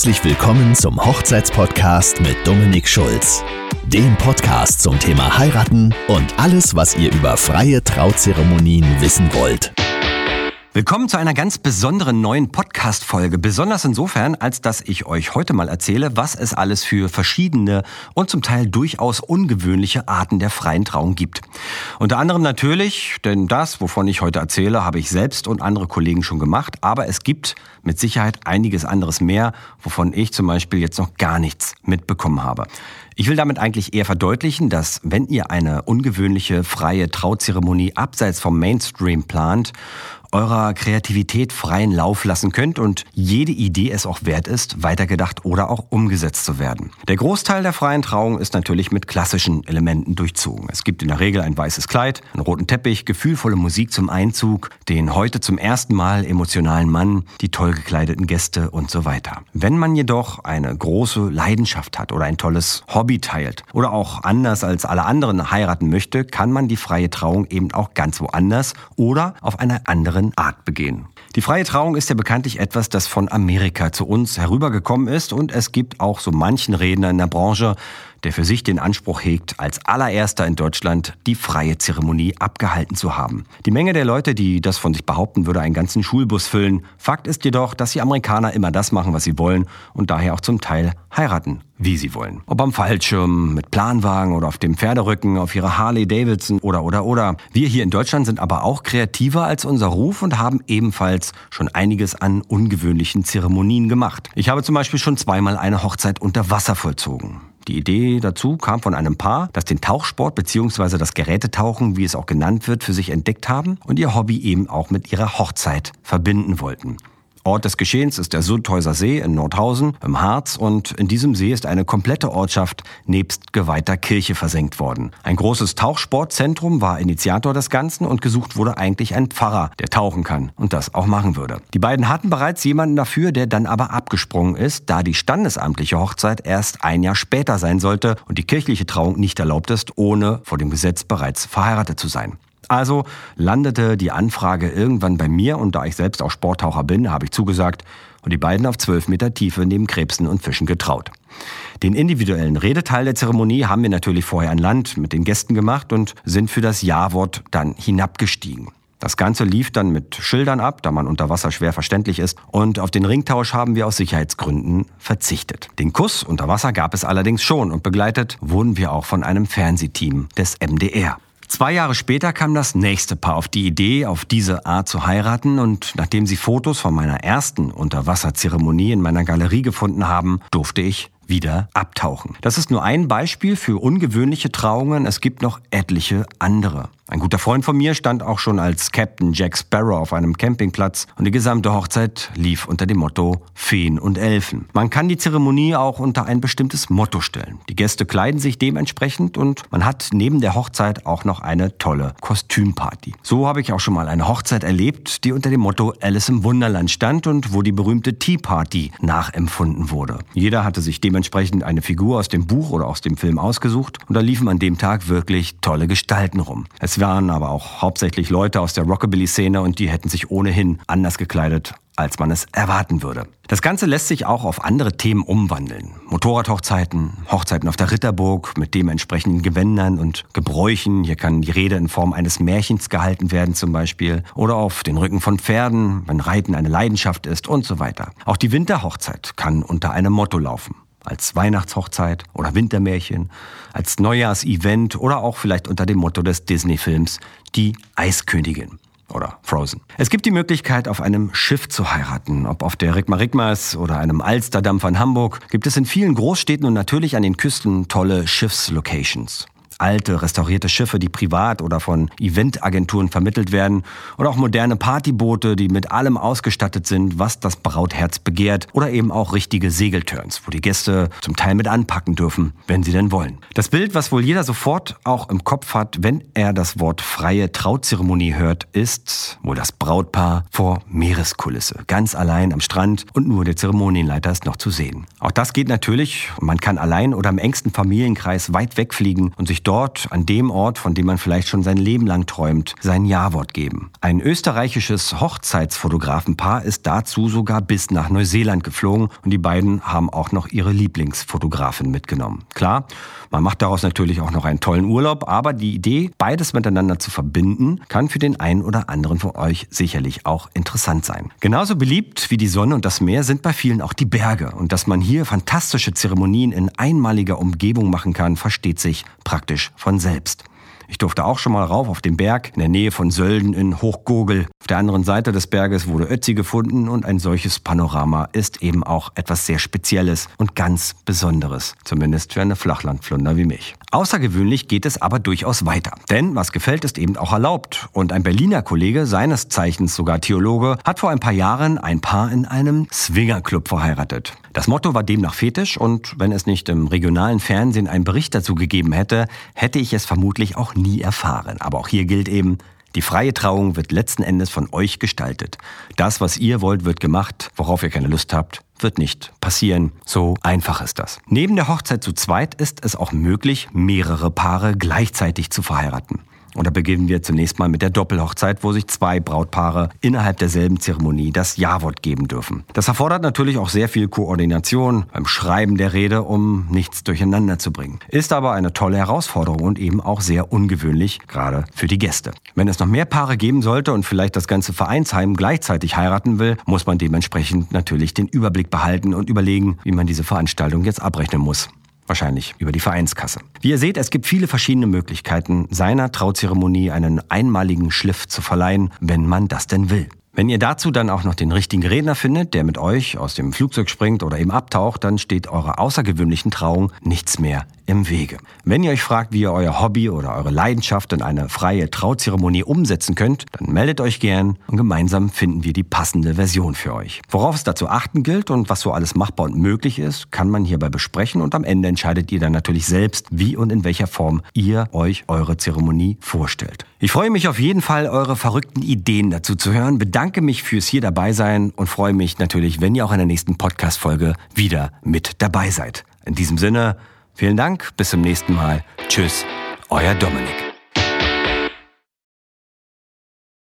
Herzlich willkommen zum Hochzeitspodcast mit Dominik Schulz. Dem Podcast zum Thema Heiraten und alles, was ihr über freie Trauzeremonien wissen wollt. Willkommen zu einer ganz besonderen neuen Podcast-Folge. Besonders insofern, als dass ich euch heute mal erzähle, was es alles für verschiedene und zum Teil durchaus ungewöhnliche Arten der freien Trauung gibt. Unter anderem natürlich, denn das, wovon ich heute erzähle, habe ich selbst und andere Kollegen schon gemacht, aber es gibt mit Sicherheit einiges anderes mehr, wovon ich zum Beispiel jetzt noch gar nichts mitbekommen habe. Ich will damit eigentlich eher verdeutlichen, dass wenn ihr eine ungewöhnliche freie Trauzeremonie abseits vom Mainstream plant, eurer Kreativität freien Lauf lassen könnt und jede Idee es auch wert ist, weitergedacht oder auch umgesetzt zu werden. Der Großteil der freien Trauung ist natürlich mit klassischen Elementen durchzogen. Es gibt in der Regel ein weißes Kleid, einen roten Teppich, gefühlvolle Musik zum Einzug, den heute zum ersten Mal emotionalen Mann, die toll gekleideten Gäste und so weiter. Wenn man jedoch eine große Leidenschaft hat oder ein tolles Hobby teilt oder auch anders als alle anderen heiraten möchte, kann man die freie Trauung eben auch ganz woanders oder auf einer anderen anderen Art begehen. Die freie Trauung ist ja bekanntlich etwas, das von Amerika zu uns herübergekommen ist und es gibt auch so manchen Redner in der Branche, der für sich den Anspruch hegt, als allererster in Deutschland die freie Zeremonie abgehalten zu haben. Die Menge der Leute, die das von sich behaupten, würde einen ganzen Schulbus füllen. Fakt ist jedoch, dass die Amerikaner immer das machen, was sie wollen und daher auch zum Teil heiraten, wie sie wollen. Ob am Fallschirm, mit Planwagen oder auf dem Pferderücken, auf ihrer Harley Davidson oder oder oder. Wir hier in Deutschland sind aber auch kreativer als unser Ruf und haben ebenfalls schon einiges an ungewöhnlichen Zeremonien gemacht. Ich habe zum Beispiel schon zweimal eine Hochzeit unter Wasser vollzogen. Die Idee dazu kam von einem Paar, das den Tauchsport bzw. das Gerätetauchen, wie es auch genannt wird, für sich entdeckt haben und ihr Hobby eben auch mit ihrer Hochzeit verbinden wollten. Ort des Geschehens ist der Sundhäuser See in Nordhausen im Harz und in diesem See ist eine komplette Ortschaft nebst geweihter Kirche versenkt worden. Ein großes Tauchsportzentrum war Initiator des Ganzen und gesucht wurde eigentlich ein Pfarrer, der tauchen kann und das auch machen würde. Die beiden hatten bereits jemanden dafür, der dann aber abgesprungen ist, da die standesamtliche Hochzeit erst ein Jahr später sein sollte und die kirchliche Trauung nicht erlaubt ist, ohne vor dem Gesetz bereits verheiratet zu sein. Also landete die Anfrage irgendwann bei mir und da ich selbst auch Sporttaucher bin, habe ich zugesagt und die beiden auf 12 Meter Tiefe neben Krebsen und Fischen getraut. Den individuellen Redeteil der Zeremonie haben wir natürlich vorher an Land mit den Gästen gemacht und sind für das Ja-Wort dann hinabgestiegen. Das Ganze lief dann mit Schildern ab, da man unter Wasser schwer verständlich ist. Und auf den Ringtausch haben wir aus Sicherheitsgründen verzichtet. Den Kuss unter Wasser gab es allerdings schon und begleitet wurden wir auch von einem Fernsehteam des MDR. Zwei Jahre später kam das nächste Paar auf die Idee, auf diese Art zu heiraten und nachdem sie Fotos von meiner ersten Unterwasserzeremonie in meiner Galerie gefunden haben, durfte ich wieder abtauchen. Das ist nur ein Beispiel für ungewöhnliche Trauungen. Es gibt noch etliche andere. Ein guter Freund von mir stand auch schon als Captain Jack Sparrow auf einem Campingplatz und die gesamte Hochzeit lief unter dem Motto Feen und Elfen. Man kann die Zeremonie auch unter ein bestimmtes Motto stellen. Die Gäste kleiden sich dementsprechend und man hat neben der Hochzeit auch noch eine tolle Kostümparty. So habe ich auch schon mal eine Hochzeit erlebt, die unter dem Motto Alice im Wunderland stand und wo die berühmte Tea Party nachempfunden wurde. Jeder hatte sich dementsprechend eine Figur aus dem Buch oder aus dem Film ausgesucht und da liefen an dem Tag wirklich tolle Gestalten rum. Es waren aber auch hauptsächlich Leute aus der Rockabilly-Szene und die hätten sich ohnehin anders gekleidet, als man es erwarten würde. Das Ganze lässt sich auch auf andere Themen umwandeln. Motorradhochzeiten, Hochzeiten auf der Ritterburg mit dementsprechenden Gewändern und Gebräuchen. Hier kann die Rede in Form eines Märchens gehalten werden zum Beispiel. Oder auf den Rücken von Pferden, wenn Reiten eine Leidenschaft ist und so weiter. Auch die Winterhochzeit kann unter einem Motto laufen als Weihnachtshochzeit oder Wintermärchen, als Neujahrsevent oder auch vielleicht unter dem Motto des Disney-Films Die Eiskönigin oder Frozen. Es gibt die Möglichkeit, auf einem Schiff zu heiraten. Ob auf der Rigma Rigmas oder einem Alsterdampfer in Hamburg, gibt es in vielen Großstädten und natürlich an den Küsten tolle Schiffslocations alte, restaurierte Schiffe, die privat oder von Eventagenturen vermittelt werden oder auch moderne Partyboote, die mit allem ausgestattet sind, was das Brautherz begehrt oder eben auch richtige Segelturns, wo die Gäste zum Teil mit anpacken dürfen, wenn sie denn wollen. Das Bild, was wohl jeder sofort auch im Kopf hat, wenn er das Wort freie Trauzeremonie hört, ist wohl das Brautpaar vor Meereskulisse, ganz allein am Strand und nur der Zeremonienleiter ist noch zu sehen. Auch das geht natürlich, man kann allein oder im engsten Familienkreis weit wegfliegen und sich dort, an dem Ort, von dem man vielleicht schon sein Leben lang träumt, sein Ja-Wort geben. Ein österreichisches Hochzeitsfotografenpaar ist dazu sogar bis nach Neuseeland geflogen und die beiden haben auch noch ihre Lieblingsfotografin mitgenommen. Klar, man macht daraus natürlich auch noch einen tollen Urlaub, aber die Idee, beides miteinander zu verbinden, kann für den einen oder anderen von euch sicherlich auch interessant sein. Genauso beliebt wie die Sonne und das Meer sind bei vielen auch die Berge. Und dass man hier fantastische Zeremonien in einmaliger Umgebung machen kann, versteht sich praktisch von selbst. Ich durfte auch schon mal rauf auf den Berg in der Nähe von Sölden in Hochgurgel. Auf der anderen Seite des Berges wurde Ötzi gefunden und ein solches Panorama ist eben auch etwas sehr Spezielles und ganz Besonderes. Zumindest für eine Flachlandflunder wie mich. Außergewöhnlich geht es aber durchaus weiter. Denn was gefällt, ist eben auch erlaubt. Und ein Berliner Kollege, seines Zeichens sogar Theologe, hat vor ein paar Jahren ein Paar in einem Swingerclub verheiratet. Das Motto war demnach fetisch und wenn es nicht im regionalen Fernsehen einen Bericht dazu gegeben hätte, hätte ich es vermutlich auch nie erfahren. Aber auch hier gilt eben, die freie Trauung wird letzten Endes von euch gestaltet. Das, was ihr wollt, wird gemacht. Worauf ihr keine Lust habt, wird nicht passieren. So einfach ist das. Neben der Hochzeit zu zweit ist es auch möglich, mehrere Paare gleichzeitig zu verheiraten. Und da beginnen wir zunächst mal mit der Doppelhochzeit, wo sich zwei Brautpaare innerhalb derselben Zeremonie das Ja-Wort geben dürfen. Das erfordert natürlich auch sehr viel Koordination beim Schreiben der Rede, um nichts durcheinander zu bringen. Ist aber eine tolle Herausforderung und eben auch sehr ungewöhnlich, gerade für die Gäste. Wenn es noch mehr Paare geben sollte und vielleicht das ganze Vereinsheim gleichzeitig heiraten will, muss man dementsprechend natürlich den Überblick behalten und überlegen, wie man diese Veranstaltung jetzt abrechnen muss. Wahrscheinlich über die Vereinskasse. Wie ihr seht, es gibt viele verschiedene Möglichkeiten, seiner Trauzeremonie einen einmaligen Schliff zu verleihen, wenn man das denn will. Wenn ihr dazu dann auch noch den richtigen Redner findet, der mit euch aus dem Flugzeug springt oder eben abtaucht, dann steht eurer außergewöhnlichen Trauung nichts mehr im Wege. Wenn ihr euch fragt, wie ihr euer Hobby oder eure Leidenschaft in eine freie Trauzeremonie umsetzen könnt, dann meldet euch gern und gemeinsam finden wir die passende Version für euch. Worauf es dazu achten gilt und was so alles machbar und möglich ist, kann man hierbei besprechen und am Ende entscheidet ihr dann natürlich selbst, wie und in welcher Form ihr euch eure Zeremonie vorstellt. Ich freue mich auf jeden Fall, eure verrückten Ideen dazu zu hören, bedanke mich fürs hier dabei sein und freue mich natürlich, wenn ihr auch in der nächsten Podcast-Folge wieder mit dabei seid. In diesem Sinne, Vielen Dank, bis zum nächsten Mal. Tschüss, euer Dominik.